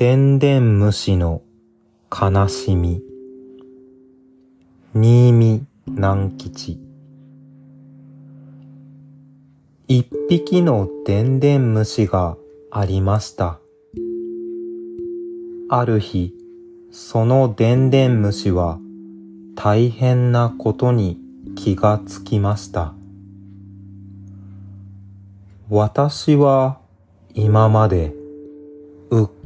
でんでん虫の悲しみ。新見南吉。一匹のでんでん虫がありました。ある日そのでんでん虫は大変なことに気がつきました。私は今まで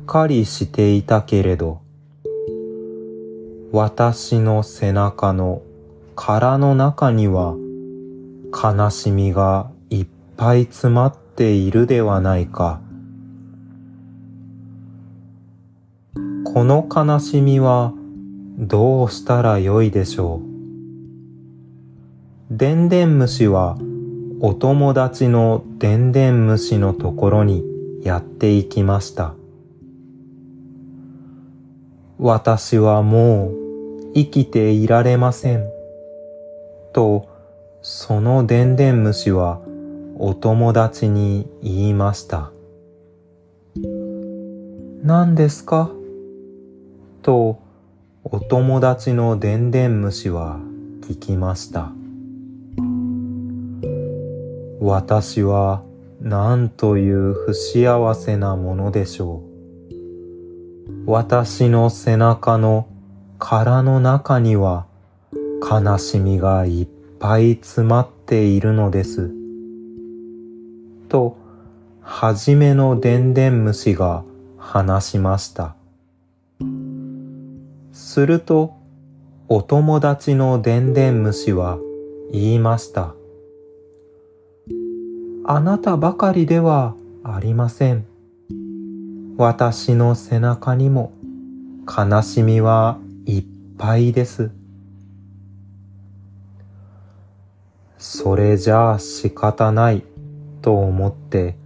かりしていたけれど、私の背中の殻の中には悲しみがいっぱい詰まっているではないか。この悲しみはどうしたらよいでしょう？でんでん虫はお友達のでんでん虫のところにやっていきました。私はもう生きていられません。と、そのでんでん虫はお友達に言いました。何ですか？と、お友達のでんでん虫は聞きました。私は何という不幸せなものでしょう？私の背中の殻の中には悲しみがいっぱい詰まっているのです。と、はじめのでんでん虫が話しました。すると、お友達のでんでん虫は言いました。あなたばかりではありません。私の背中にも悲しみはいっぱいです。それじゃあ仕方ないと思って、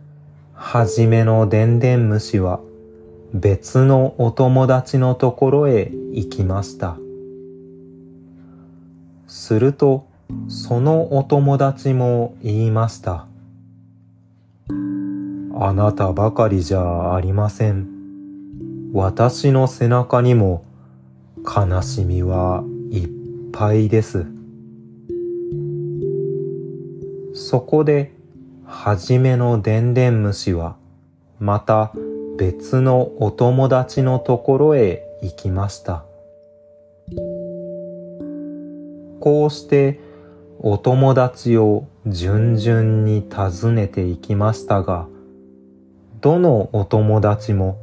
はじめのでんでん虫は別のお友達のところへ行きました。すると、そのお友達も言いました。あなたばかりじゃありません。私の背中にも悲しみはいっぱいです。そこで、はじめのでんでん虫は、また別のお友達のところへ行きました。こうしてお友達を順々に訪ねていきましたが、どのお友達も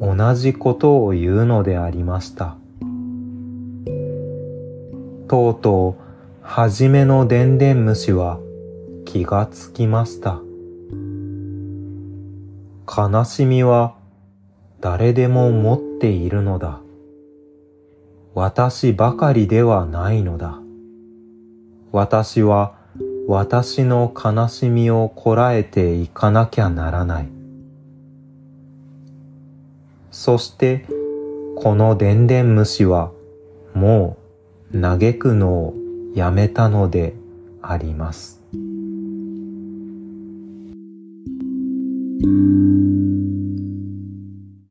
同じことを言うのでありました。とうとう、はじめのでんでん虫は気がつきました。悲しみは誰でも持っているのだ。私ばかりではないのだ。私は私の悲しみをこらえていかなきゃならない。そしてこのでんでん虫はもう嘆くのをやめたのであります。